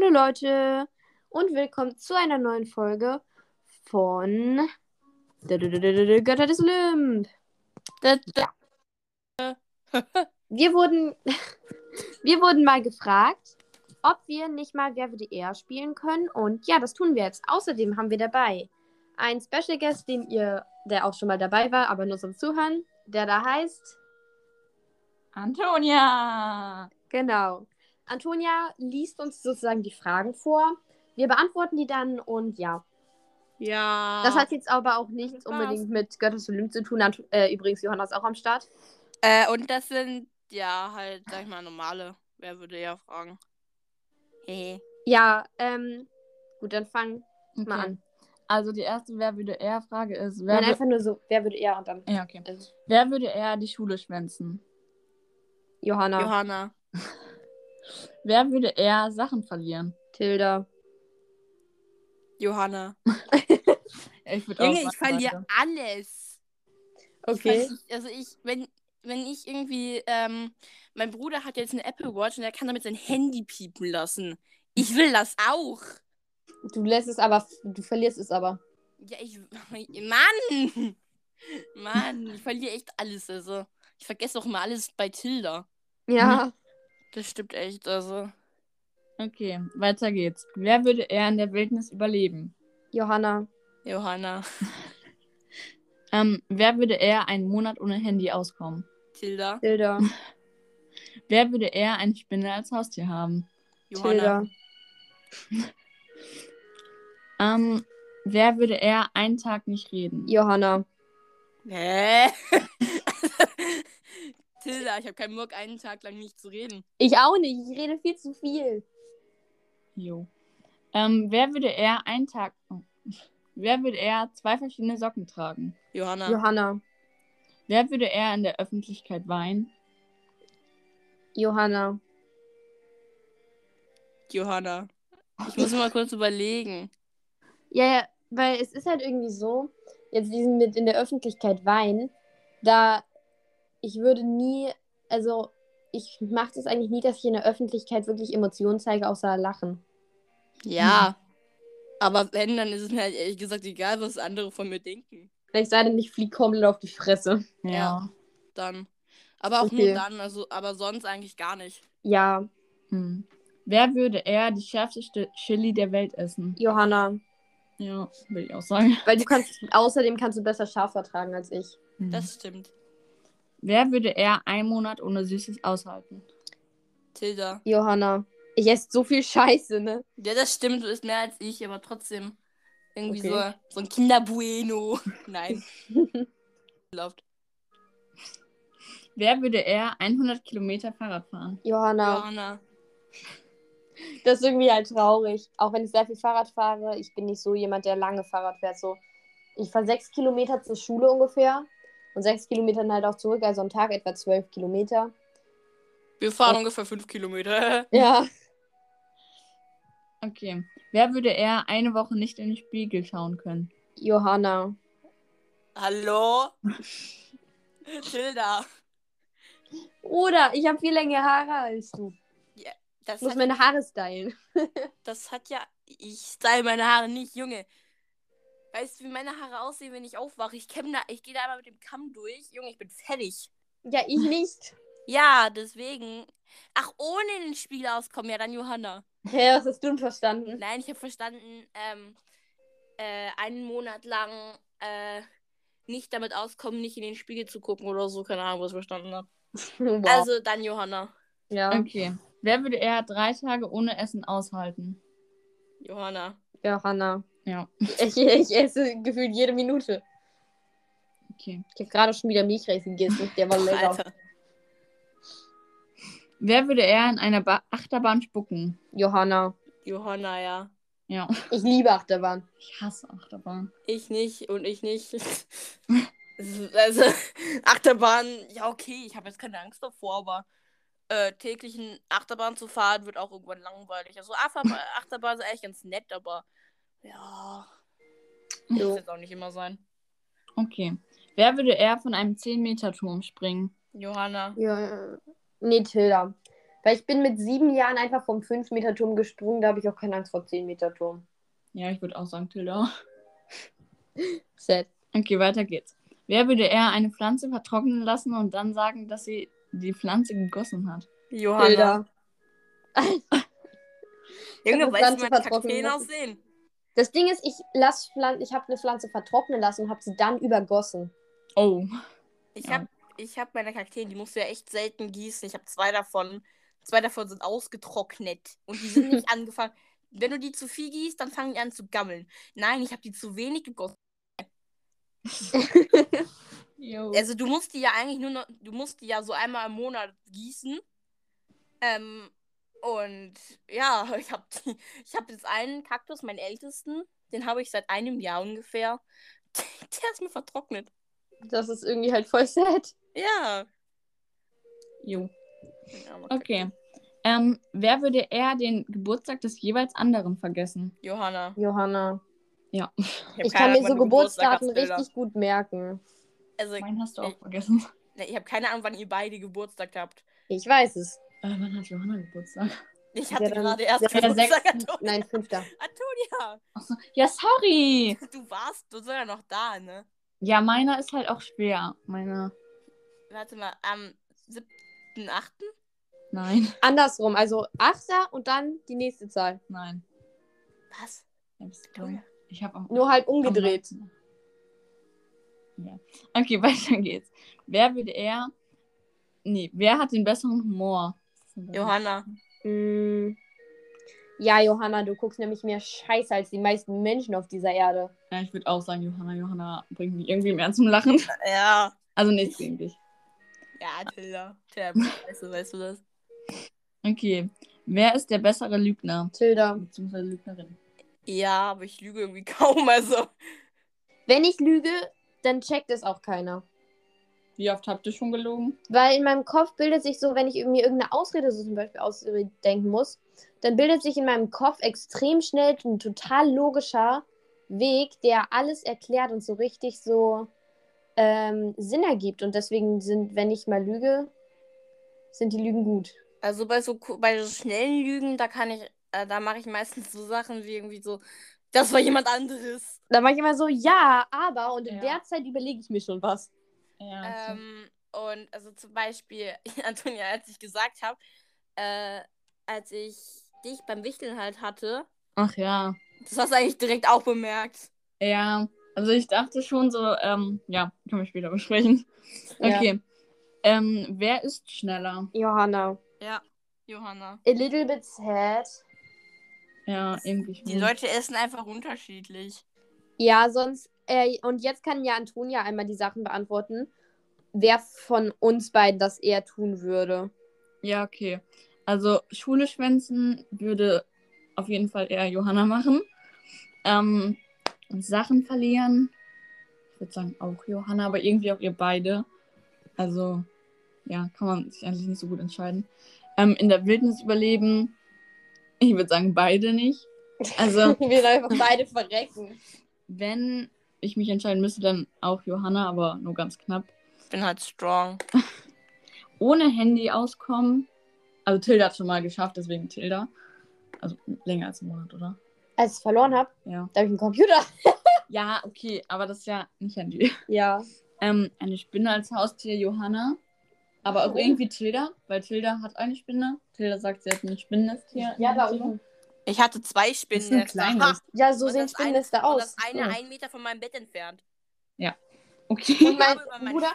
Hallo Leute und willkommen zu einer neuen Folge von Götter des Olymp. Wir wurden, wir wurden mal gefragt, ob wir nicht mal Wer würde eher spielen können und ja, das tun wir jetzt. Außerdem haben wir dabei einen Special Guest, den ihr, der auch schon mal dabei war, aber nur zum Zuhören, der da heißt Antonia. Genau. Antonia liest uns sozusagen die Fragen vor. Wir beantworten die dann und ja. Ja. Das hat jetzt aber auch nichts unbedingt mit Götters Olymp zu tun. Äh, übrigens, Johanna ist auch am Start. Äh, und das sind, ja, halt, sag ich mal, normale. Wer würde ja fragen? Hehe. Ja, ähm, gut, dann fang mal Okay. an. Also die erste Wer würde eher Frage ist, wer, Nein, einfach nur so, wer würde eher und dann ja, okay. äh, wer würde eher die Schule schwänzen? Johanna, Johanna. Wer würde eher Sachen verlieren? Tilda. Johanna. Ich würde Junge, auch ich verliere alles. Ich Okay. verli- also ich, wenn, wenn ich irgendwie, ähm, mein Bruder hat jetzt eine Apple Watch und er kann damit sein Handy piepen lassen. Ich will das auch. Du lässt es aber, du verlierst es aber. Ja, ich. Mann! Mann, ich verliere echt alles. Also, ich vergesse auch immer alles bei Tilda. Ja, Das stimmt echt. Also, Okay, weiter geht's. Wer würde eher in der Wildnis überleben? Johanna. Johanna. Ähm, wer würde eher einen Monat ohne Handy auskommen? Tilda. Tilda. Wer würde eher eine Spinne als Haustier haben? Johanna. Tilda. Ähm, wer würde eher einen Tag nicht reden? Johanna. Hä? Tilda, ich habe keinen Bock, einen Tag lang nicht zu reden. Ich auch nicht. Ich rede viel zu viel. Jo. Ähm, wer würde eher einen Tag. Oh. Wer würde eher zwei verschiedene Socken tragen? Johanna. Johanna. Wer würde eher in der Öffentlichkeit weinen? Johanna. Johanna. Ich muss mal kurz überlegen. Ja, ja, weil es ist halt irgendwie so, jetzt diesen mit in der Öffentlichkeit weinen, da ich würde nie, also ich mache das eigentlich nie, dass ich in der Öffentlichkeit wirklich Emotionen zeige, außer Lachen. Ja. Aber wenn, dann ist es mir halt ehrlich gesagt egal, was andere von mir denken. Vielleicht sei denn, ich fliege komplett auf die Fresse. Ja. Dann. Aber auch Okay. nur dann, also, aber sonst eigentlich gar nicht. Ja, Hm. Wer würde eher die schärfste Chili der Welt essen? Johanna. Ja, will ich auch sagen. Weil du kannst, außerdem kannst du besser scharf vertragen als ich. Hm. Das stimmt. Wer würde eher einen Monat ohne Süßes aushalten? Tilda. Johanna. Ich esse so viel Scheiße, ne? Ja, das stimmt, du bist mehr als ich, aber trotzdem. Irgendwie Okay. so, so ein Kinderbueno. Nein. Läuft. Wer würde eher 100 Kilometer Fahrrad fahren? Johanna. Johanna. Das ist irgendwie halt traurig. Auch wenn ich sehr viel Fahrrad fahre, ich bin nicht so jemand, der lange Fahrrad fährt. So, ich fahre sechs Kilometer zur Schule ungefähr und sechs Kilometer dann halt auch zurück, also am Tag etwa zwölf Kilometer. Wir fahren ungefähr fünf Kilometer. Ja. Okay. Wer würde eher eine Woche nicht in den Spiegel schauen können? Johanna. Hallo? Tilda. Oder ich habe viel längere Haare als du. Das Ich muss hat, meine Haare stylen. das hat ja. Ich style meine Haare nicht, Junge. Weißt du, wie meine Haare aussehen, wenn ich aufwache? Ich, kämm da, ich gehe da einmal mit dem Kamm durch. Junge, ich bin fertig. Ja, ich nicht. Ja, deswegen. Ach, ohne in den Spiegel auskommen, ja, dann Johanna. Hä, was hast du denn verstanden? Nein, ich habe verstanden, ähm, äh, einen Monat lang äh, nicht damit auskommen, nicht in den Spiegel zu gucken oder so. Keine Ahnung, was ich verstanden habe. Wow. Also dann Johanna. ja, Okay. Wer würde eher drei Tage ohne Essen aushalten? Johanna. Johanna. Ja. Ich, ich esse gefühlt jede Minute. Okay. Ich habe gerade schon wieder Milchreis gegessen. Der war lecker. Alter. Wer würde eher in einer ba Achterbahn spucken? Johanna. Johanna, ja. Ja. Ich liebe Achterbahn. Ich hasse Achterbahn. Ich nicht und ich nicht. also, Achterbahn, ja, okay, ich habe jetzt keine Angst davor, aber äh, täglichen Achterbahn zu fahren wird auch irgendwann langweilig. Also, Achterbahn, Achterbahn ist eigentlich ganz nett, aber ja, muss Jo. jetzt auch nicht immer sein. Okay. Wer würde eher von einem 10-Meter-Turm springen? Johanna. Ja, nee, Tilda. Weil ich bin mit sieben Jahren einfach vom 5-Meter-Turm gesprungen, da habe ich auch keine Angst vor 10-Meter-Turm. Ja, ich würde auch sagen Tilda. Sad. Okay, weiter geht's. Wer würde eher eine Pflanze vertrocknen lassen und dann sagen, dass sie die Pflanze gegossen hat? Johanna. Junge, weißt du, meine vertrocknen Kakteen aussehen? Das Ding ist, ich lass Pflan ich habe eine Pflanze vertrocknen lassen und habe sie dann übergossen. Oh. Ich Ja. habe ich hab meine Kakteen, die musst du ja echt selten gießen. Ich habe zwei davon. Zwei davon sind ausgetrocknet. Und die sind nicht angefangen. Wenn du die zu viel gießt, dann fangen die an zu gammeln. Nein, ich habe die zu wenig gegossen. Also du musst die ja eigentlich nur noch, du musst die ja so einmal im Monat gießen. Ähm, und ja, ich habe ich habe jetzt einen Kaktus, meinen ältesten, den habe ich seit einem Jahr ungefähr. Der ist mir vertrocknet. Das ist irgendwie halt voll sad. Ja. jo. ja Okay. Ähm, wer würde eher den Geburtstag des jeweils anderen vergessen? Johanna. Johanna. Ja. hab Ich keine kann mir so wann du Geburtstag Geburtsdaten hast, Bilder. richtig gut merken. Also, Meinen hast du auch Ich- vergessen. ne, ich habe keine Ahnung, wann ihr beide Geburtstag habt. Ich weiß es. Äh, wann hat Johanna Geburtstag? Ich Ja, hatte dann- gerade erst ja, Geburtstag. Antonia. Nein, fünfter. Antonia, Achso. Ja, sorry. du warst, du sollst ja noch da, ne? Ja, meiner ist halt auch schwer. Meiner. Warte mal, am 7.8.? Nein. Andersrum, also Achter und dann die nächste Zahl. Nein. Was? Ja. Ich habe Nur halt umgedreht. Ja. Okay, weiter geht's. Wer würde eher. Nee, wer hat den besseren Humor? Johanna. Mm. Ja, Johanna, du guckst nämlich mehr Scheiße als die meisten Menschen auf dieser Erde. Ja, ich würde auch sagen, Johanna. Johanna bringt mich irgendwie mehr zum Lachen. Ja. Also nichts gegen dich. Ja, Tilda. Tilda, weißt du, weißt du das? Okay. Wer ist der bessere Lügner? Tilda. Beziehungsweise Lügnerin. Ja, aber ich lüge irgendwie kaum, also. Wenn ich lüge, dann checkt es auch keiner. Wie oft habt ihr schon gelogen? Weil in meinem Kopf bildet sich so, wenn ich mir irgendeine Ausrede so zum Beispiel ausdenken muss, dann bildet sich in meinem Kopf extrem schnell ein total logischer Weg, der alles erklärt und so richtig so ähm, Sinn ergibt. Und deswegen sind, wenn ich mal lüge, sind die Lügen gut. Also bei so, bei so schnellen Lügen, da kann ich, äh, da mache ich meistens so Sachen wie irgendwie so, das war jemand anderes. Da mache ich immer so, ja, aber, und in Ja. der Zeit überlege ich mir schon was. Ja. Ähm, und also zum Beispiel, Antonia, als ich gesagt habe, äh, als ich dich beim Wichteln halt hatte, Ach ja. das hast du eigentlich direkt auch bemerkt. Ja. Also ich dachte schon so, ähm, ja, können wir später besprechen. Ja. Okay. Ähm, wer ist schneller? Johanna. Ja, Johanna. A little bit sad. Ja, irgendwie Die. Leute essen einfach unterschiedlich. Ja, sonst, äh, und jetzt kann ja Antonia einmal die Sachen beantworten, wer von uns beiden das eher tun würde. Ja, okay. Also Schule schwänzen würde auf jeden Fall eher Johanna machen. Ähm, Sachen verlieren. Ich würde sagen auch Johanna, aber irgendwie auch ihr beide. Also, ja, kann man sich eigentlich nicht so gut entscheiden. Ähm, in der Wildnis überleben. Ich würde sagen, beide nicht. Also, Wir einfach beide verrecken. wenn ich mich entscheiden müsste, dann auch Johanna, aber nur ganz knapp. Ich bin halt strong. Ohne Handy auskommen. Also Tilda hat schon mal geschafft, deswegen Tilda. Also länger als einen Monat, oder? Als ich es verloren habe, Ja. da habe ich einen Computer. Ja, okay, aber das ist ja nicht Handy. Ja. Ähm, eine Spinne als Haustier, Johanna. Aber auch irgendwie Tilda, weil Tilda hat eine Spinne. Tilda sagt, sie hat ein Spinnennest hier. Ja, unten. Ich hatte zwei Das ist ein Spinnennester. Ja, so Und sehen Spinnennester Und aus. das eine Ja. einen Meter von meinem Bett entfernt. Okay. Und mein habe Bruder,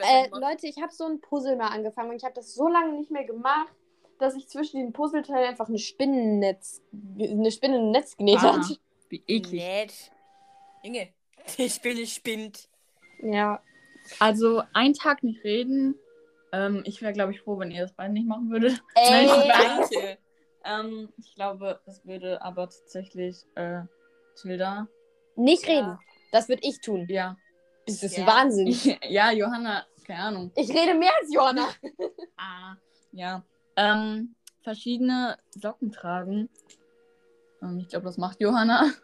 äh. Leute, ich habe so ein Puzzle mal angefangen und ich habe das so lange nicht mehr gemacht, dass ich zwischen den Puzzleteilen einfach ein Spinnennetz, eine Spinne ein Netz genäht Ah. hat. Wie eklig. Nett. Junge, die Spinne spinnt. Ja. Also, einen Tag nicht reden. Ähm, ich wäre, glaube ich, froh, wenn ihr das beide nicht machen würdet. Ey, Nein, Danke. Ähm, ich glaube, es würde aber tatsächlich äh, Tilda. nicht Ja. reden. Das würde ich tun. Ja. Das ist Ja. Wahnsinn. ja, Johanna, keine Ahnung. Ich rede mehr als Johanna. Ah, ja. Ähm, verschiedene Socken tragen. Ähm, ich glaube, das macht Johanna.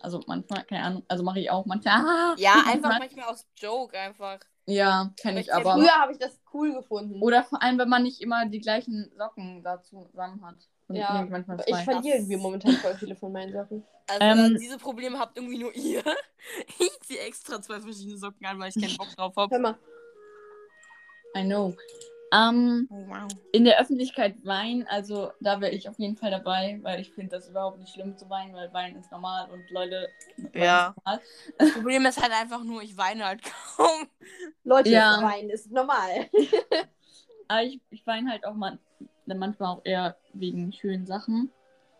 Also manchmal, keine Ahnung. Also mache ich auch manchmal. Ah, Ja, einfach manchmal. aus Joke einfach. Ja, kenne ich aber. Früher habe ich das cool gefunden. Oder vor allem, wenn man nicht immer die gleichen Socken dazu zusammen hat. Und Ja, manchmal ich zwei. verliere irgendwie momentan voll viele von meinen Sachen. Also Ähm, diese Probleme habt irgendwie nur ihr. Ich ziehe extra zwei verschiedene Socken an, weil ich keinen Bock drauf habe. Hör mal. I know. Ähm, Oh, wow. in der Öffentlichkeit weinen, also da wäre ich auf jeden Fall dabei, weil ich finde das überhaupt nicht schlimm zu weinen, weil weinen ist normal und Leute. weinen Ja. Das Problem ist halt einfach nur, ich weine halt kaum. Leute, Ja. weinen ist normal. Aber ich, ich weine halt auch man, manchmal auch eher wegen schönen Sachen.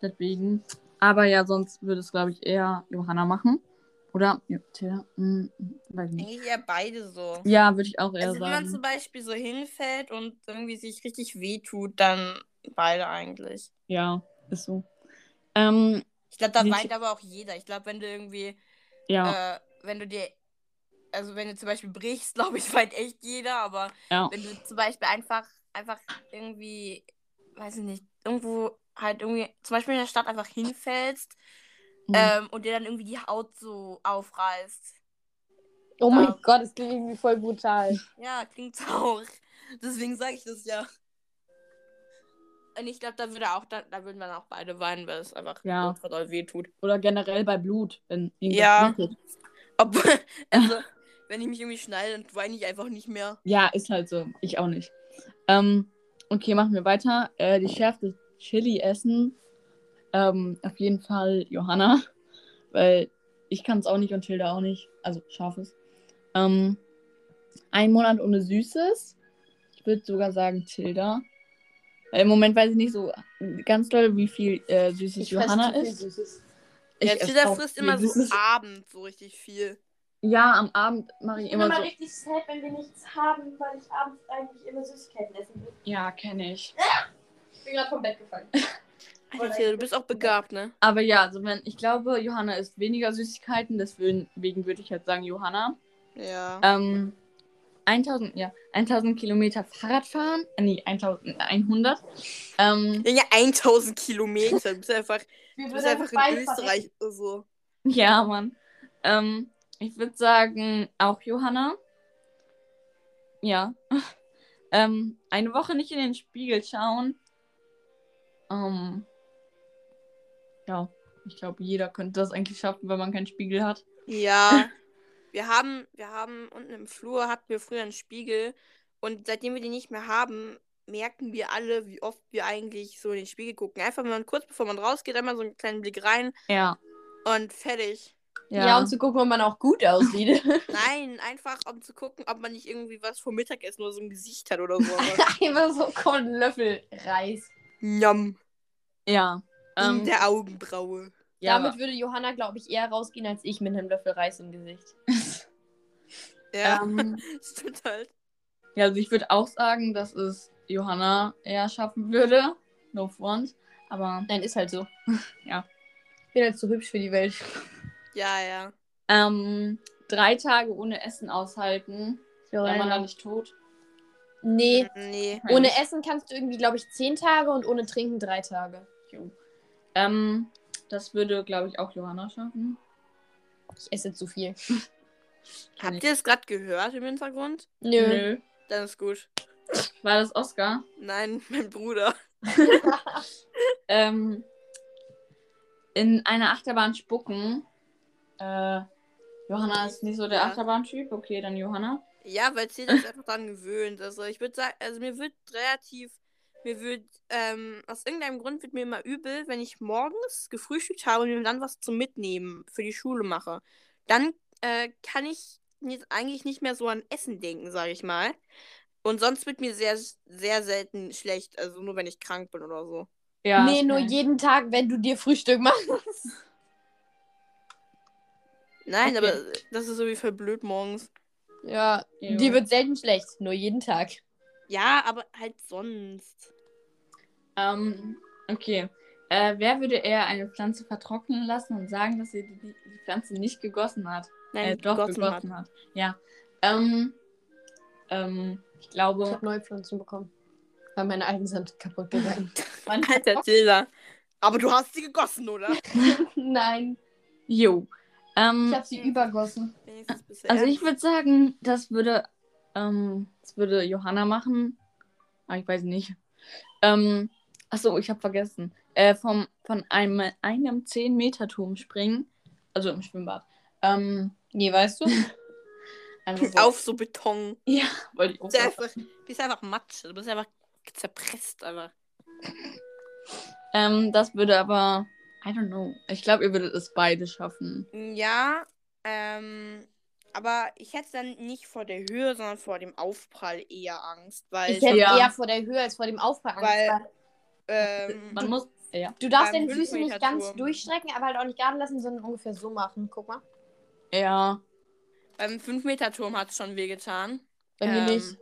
Deswegen. Aber ja, sonst würde es, glaube ich, eher Johanna machen. Oder? Ja, Tja, hm, weiß nicht. Eigentlich eher beide so. Ja, würde ich auch eher Also wenn man sagen. zum Beispiel so hinfällt und irgendwie sich richtig wehtut, dann beide eigentlich. Ja, ist so. Ähm, Ich glaube, da weint aber auch jeder. Ich glaube, wenn du irgendwie, ja, äh, wenn du dir, also wenn du zum Beispiel brichst, glaube ich, weint echt jeder, aber ja. wenn du zum Beispiel einfach, einfach irgendwie, weiß ich nicht, irgendwo halt irgendwie, zum Beispiel in der Stadt einfach hinfällst Hm. ähm, und dir dann irgendwie die Haut so aufreißt. Oh mein Ja. Gott, das klingt irgendwie voll brutal. Ja, klingt auch. Deswegen sage ich das ja. Und ich glaube, da würde auch, da, da würden wir auch beide weinen, weil es einfach Ja. ultra doll wehtut. Oder generell bei Blut, wenn Ja. Ob, also, wenn ich mich irgendwie schneide, dann weine ich einfach nicht mehr. Ja, ist halt so. Ich auch nicht. Ähm, okay, machen wir weiter. Äh, die schärfste Chili essen. Ähm, auf jeden Fall Johanna. Weil ich kann es auch nicht und Tilda auch nicht. Also scharfes. Ähm, ein Monat ohne Süßes. Ich würde sogar sagen Tilda. Weil Im Moment weiß ich nicht so ganz doll, wie viel äh, Süßes Ich Johanna viel ist. Süßes. Ja, Tilda frisst immer so Süßes. abends so richtig viel. Ja, am Abend mache ich Ich bin immer immer so. richtig sad, wenn wir nichts haben, weil ich abends eigentlich immer Süßigkeiten essen will. Ja, kenne ich. Ich bin gerade vom Bett gefallen. Alter, du bist auch begabt, ne? Aber ja, also wenn ich glaube, Johanna isst weniger Süßigkeiten, deswegen würde ich halt sagen Johanna. Ja. Ähm, 1000, ja, 1000 Kilometer Fahrrad fahren, äh, nee, 1100. Ähm, Ja, 1000 Kilometer. Du bist einfach, Wir du bist einfach in Österreich oder so. ja, Mann. Ähm, ich würde sagen, auch Johanna. Ja. ähm, eine Woche nicht in den Spiegel schauen. Ähm, ja, ich glaube, jeder könnte das eigentlich schaffen, wenn man keinen Spiegel hat. Ja. Wir haben, wir haben unten im Flur hatten wir früher einen Spiegel und seitdem wir den nicht mehr haben, merken wir alle, wie oft wir eigentlich so in den Spiegel gucken. Einfach man kurz bevor man rausgeht, einmal so einen kleinen Blick rein Ja. und fertig. Ja. Ja, um zu gucken, ob man auch gut aussieht. Nein, einfach um zu gucken, ob man nicht irgendwie was vom Mittagessen oder so im Gesicht hat oder so. Einfach so komm, ein Löffel Reis. Njam. ja. In Ähm, der Augenbraue. ja, Damit würde Johanna, glaube ich, eher rausgehen als ich mit einem Löffel Reis im Gesicht. Ja, ähm, stimmt halt. Ja, also ich würde auch sagen, dass es Johanna eher schaffen würde. No front. Aber Nein, ist halt so. Ja. Ich bin halt zu hübsch für die Welt. Ja, ja. ähm, drei Tage ohne Essen aushalten. Wäre man dann nicht tot? Nee. Nee. Ohne Essen kannst du irgendwie, glaube ich, zehn Tage und ohne Trinken drei Tage. Jo. Ähm, das würde, glaube ich, auch Johanna schaffen. Ich esse zu viel. Habt ihr es gerade gehört im Hintergrund? Nö. Nö. Dann ist gut. War das Oscar? Nein, mein Bruder. Ähm, in einer Achterbahn spucken. Äh, Johanna ist nicht so der. Achterbahn-Typ. Okay, dann Johanna. Ja, weil Zähler ist einfach dran gewöhnt. Also ich würde sagen, also mir wird relativ, mir wird, ähm, aus irgendeinem Grund wird mir immer übel, wenn ich morgens gefrühstückt habe und mir dann was zum Mitnehmen für die Schule mache. Dann äh, kann ich jetzt eigentlich nicht mehr so an Essen denken, sage ich mal. Und sonst wird mir sehr, sehr selten schlecht, also nur wenn ich krank bin oder so. Ja, nee, nur jeden Tag, wenn du dir Frühstück machst. Nein, Okay. aber das ist irgendwie voll blöd morgens. Ja, Jo. dir wird selten schlecht. Nur jeden Tag. Ja, aber halt sonst. Ähm, okay. Äh, wer würde eher eine Pflanze vertrocknen lassen und sagen, dass sie die, die Pflanze nicht gegossen hat? Nein, äh, doch, gegossen gegossen hat. Ja. Ähm, ähm, ich Ich glaube. habe neue Pflanzen bekommen. Weil meine alten sind kaputt gegangen. Alter Tilda. Aber du hast sie gegossen, oder? Nein. jo. Ähm, Ich habe sie übergossen. Also ich würde sagen, das würde Ähm, das würde Johanna machen. Ah, ich weiß nicht. Ähm, achso, ich habe vergessen. Äh, vom, von einem, einem 10-Meter-Turm springen. Also im Schwimmbad. Ähm, Nee, weißt du? einfach so. Auf so Beton. Ja, wollte ich auch Du bist sagen. einfach, bist einfach Matsche. Du bist einfach zerpresst, aber. Ähm, das würde aber. I don't know. Ich glaube, ihr würdet es beide schaffen. Ja, ähm. Aber ich hätte dann nicht vor der Höhe, sondern vor dem Aufprall eher Angst, weil Ich hätte Ja. eher vor der Höhe als vor dem Aufprall Angst. Weil- ähm, Man muss. Ja. du darfst beim deine Füße nicht ganz durchstrecken, aber halt auch nicht gerade lassen, sondern ungefähr so machen. Guck mal. Ja. beim 5-Meter-Turm hat es schon wehgetan. Bei mir Ähm, nicht.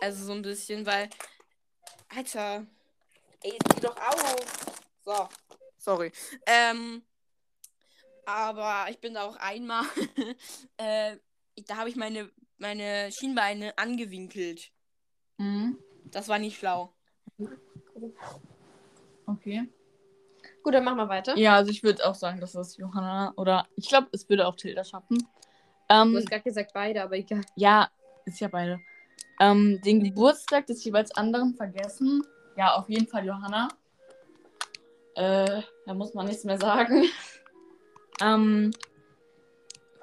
Also so ein bisschen, weil. Alter. Ey, geh doch auf. So. Sorry. Ähm. Aber ich bin da auch einmal. äh, da habe ich meine, meine Schienbeine angewinkelt. Mhm. Das war nicht schlau. Okay. Gut, dann machen wir weiter. Ja, also ich würde auch sagen, dass das Johanna oder ich glaube, es würde auch Tilda schaffen. Du Ähm, hast gerade gesagt beide, aber egal. ja, ist ja beide. Ähm, den Geburtstag des jeweils anderen vergessen. Ja, auf jeden Fall Johanna. Äh, da muss man nichts mehr sagen. ähm,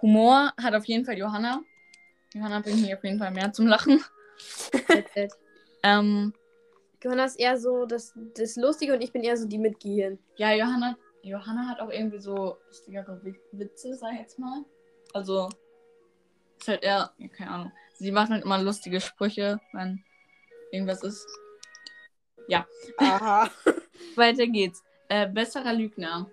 Humor hat auf jeden Fall Johanna. Johanna bringt mich auf jeden Fall mehr zum Lachen. Ähm, Johanna ist eher so das, das Lustige und ich bin eher so die mit Gehirn. ja, Johanna, Johanna hat auch irgendwie so lustigere Wi- Witze, sag ich jetzt mal. Also, ist halt eher, ja, keine Ahnung. Sie macht halt immer lustige Sprüche, wenn irgendwas ist. Aha. Weiter geht's. Äh, besserer Lügner.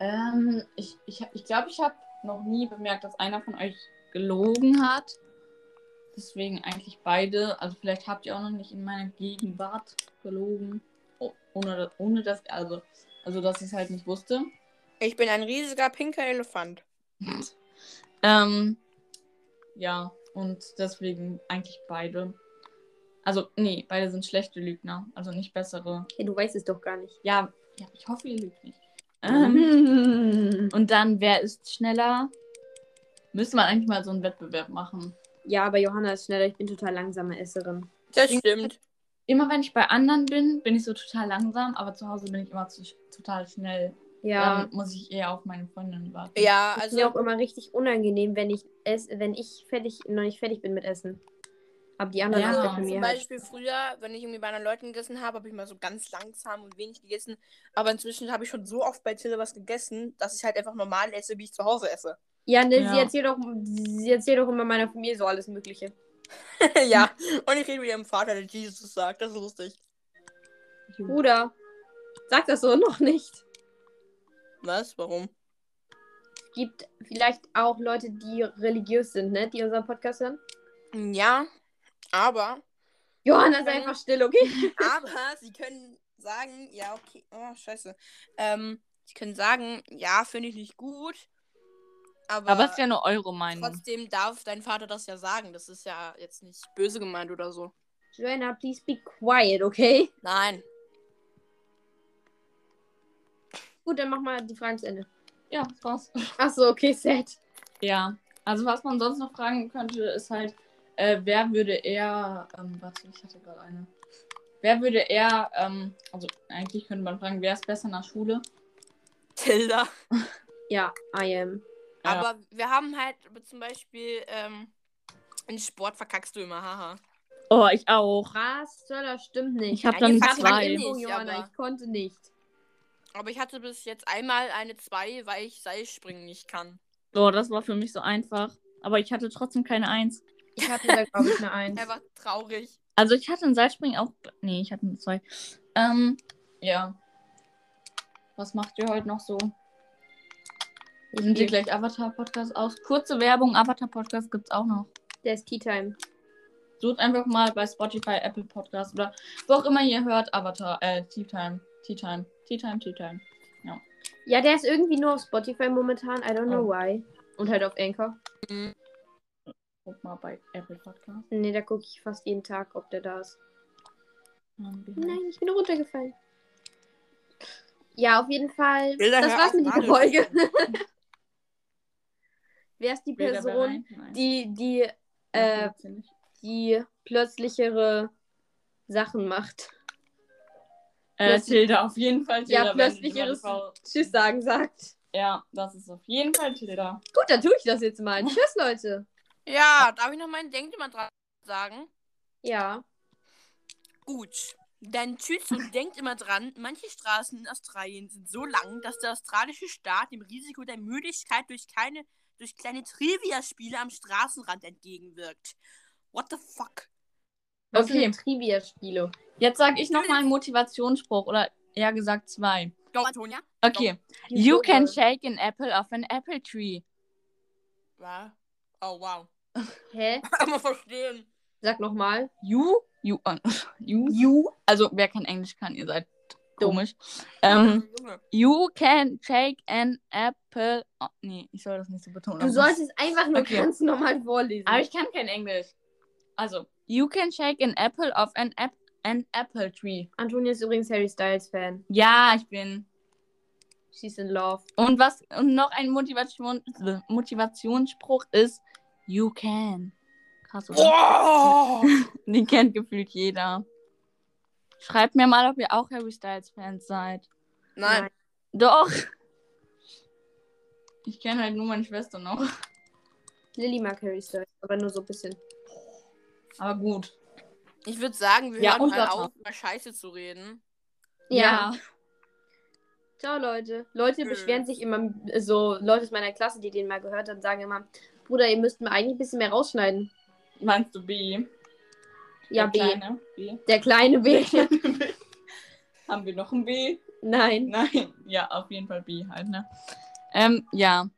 Ähm, ich ich, hab- ich glaube, ich habe noch nie bemerkt, dass einer von euch gelogen hat. Deswegen eigentlich beide. Also vielleicht habt ihr auch noch nicht in meiner Gegenwart gelogen. Oh, ohne, ohne dass, also, also dass ich es halt nicht wusste. Ich bin ein riesiger pinker Elefant. Ähm, ja, und deswegen eigentlich beide. Also, nee, beide sind schlechte Lügner. Also nicht bessere. Hey, du weißt es doch gar nicht. Ja, ja ich hoffe, ihr lügt nicht. Ähm, und dann, wer ist schneller? Müsste man eigentlich mal so einen Wettbewerb machen. Ja, aber Johanna ist schneller. Ich bin total langsame Esserin. Das stimmt. Immer wenn ich bei anderen bin, bin ich so total langsam, aber zu Hause bin ich immer zu, total schnell. Ja. Dann muss ich eher auf meine Freundin warten. Ja, Es ist also. mir auch immer richtig unangenehm, wenn ich ess, wenn ich fertig, noch nicht fertig bin mit Essen. Aber die anderen Ja, Leute von zum mir halt. Beispiel früher, wenn ich irgendwie bei anderen Leuten gegessen habe, habe ich mal so ganz langsam und wenig gegessen. Aber inzwischen habe ich schon so oft bei Tilde was gegessen, dass ich halt einfach normal esse, wie ich zu Hause esse. Ja, ne, Ja. sie erzählt doch, sie erzählt doch immer meiner Familie so alles Mögliche. ja, und ich rede mit ihrem Vater, der Jesus sagt. Das ist lustig. Bruder, sag das so noch nicht. Was? Warum? Es gibt vielleicht auch Leute, die religiös sind, ne, die unseren Podcast hören. Ja, aber. Johanna ist einfach still, okay? Aber sie können sagen, ja, okay. Oh, scheiße. Ähm, sie können sagen, ja, finde ich nicht gut. Aber, Aber es ist ja nur eure Meinung. trotzdem darf dein Vater das ja sagen. Das ist ja jetzt nicht böse gemeint oder so. Joanna, please be quiet, okay? Nein. Gut, dann mach mal die Fragen zu Ende. Ja, das war's. Achso, okay, set. Ja, also was man sonst noch fragen könnte, ist halt, äh, wer würde eher, ähm, warte, ich hatte gerade eine. Wer würde eher, ähm, also eigentlich könnte man fragen, wer ist besser nach Schule? Tilda. Ja, I am. Ja. Aber wir haben halt zum Beispiel, ähm, in Sport verkackst du immer, haha. Oh, ich auch. Was? Das stimmt nicht. Ich hab Ja, dann zwei. Übung, nicht, Johanna, aber- ich konnte nicht. Aber ich hatte bis jetzt einmal eine 2, weil ich Seilspringen nicht kann. Oh, das war für mich so einfach. Aber ich hatte trotzdem keine Eins. Ich hatte da, glaube ich, eine Eins. Einfach traurig. Also ich hatte ein Seilspringen auch. Nee, ich hatte eine zwei. Ähm, ja. Was macht ihr heute noch so? Sind ihr gleich Avatar-Podcast aus? Kurze Werbung, Avatar-Podcast gibt's auch noch. Der ist Tea Time. Sucht einfach mal bei Spotify, Apple Podcast oder wo auch immer ihr hört, Avatar, äh, Tea Time, Tea Time, Tea Time, Tea Time. Ja, der ist irgendwie nur auf Spotify momentan. I don't know Oh. why. Und halt auf Anchor. Guck mal bei Apple Podcast. Nee, da gucke ich fast jeden Tag, ob der da ist. Nein, ich bin runtergefallen. Ja, auf jeden Fall. Bilder, das war's mit dieser Folge. Wer ist die Bilder Person, die, die, äh, die plötzlichere Sachen macht. Äh, Tilda, auf jeden Fall Tilda. Ja, wenn plötzlich jemand ihres Frau- Tschüss sagen sagt. Ja, das ist auf jeden Fall Tilda. Gut, dann tue ich das jetzt mal. Tschüss, Leute. Ja, darf ich noch meinen Denkt immer dran sagen? Ja. Gut. Dann tschüss und denkt immer dran, manche Straßen in Australien sind so lang, dass der australische Staat dem Risiko der Müdigkeit durch, keine, durch kleine Trivia-Spiele am Straßenrand entgegenwirkt. What the fuck? Was Okay. sind Trivia-Spiele? Jetzt sage ich nochmal einen Motivationsspruch oder eher gesagt zwei. Go, Antonia. Okay. Die You can shake an apple off an apple tree. Was? Oh, wow. Hä? Kann verstehen. Sag nochmal. You? You? äh, you? You? Also, wer kein Englisch kann, ihr seid Dumm. komisch. Ähm, you can shake an apple. Oh, nee, ich soll das nicht so betonen. Du sollst es einfach nur Okay. ganz normal vorlesen. Aber ich kann kein Englisch. Also, you can shake an apple off an, ap an apple tree. Antonia ist übrigens Harry Styles Fan. Ja, ich bin. She's in love. Und was und noch ein Motivation, äh, Motivationsspruch ist You can. Krass, oder? Oh! Den kennt gefühlt jeder. Schreibt mir mal, ob ihr auch Harry Styles Fans seid. Nein. Doch. Ich kenne halt nur meine Schwester noch. Lilly mag Harry Styles, aber nur so ein bisschen. Aber gut. Ich würde sagen, wir Ja, hören mal auf, über Scheiße zu reden. Ja. Ciao, Leute. Leute Tschüss. beschweren sich immer so, Leute aus meiner Klasse, die den mal gehört haben, sagen immer, Bruder, ihr müsst mal eigentlich ein bisschen mehr rausschneiden. Meinst du B? Ja, Der B. Kleine? B. Der kleine B. Haben wir noch ein B? Nein. Nein. Ja, auf jeden Fall B halt, ne? Ähm, ja.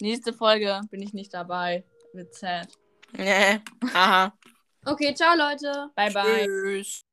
Nächste Folge bin ich nicht dabei. Wird sad. Nee. Aha. Okay, ciao, Leute. Bye, bye. Tschüss.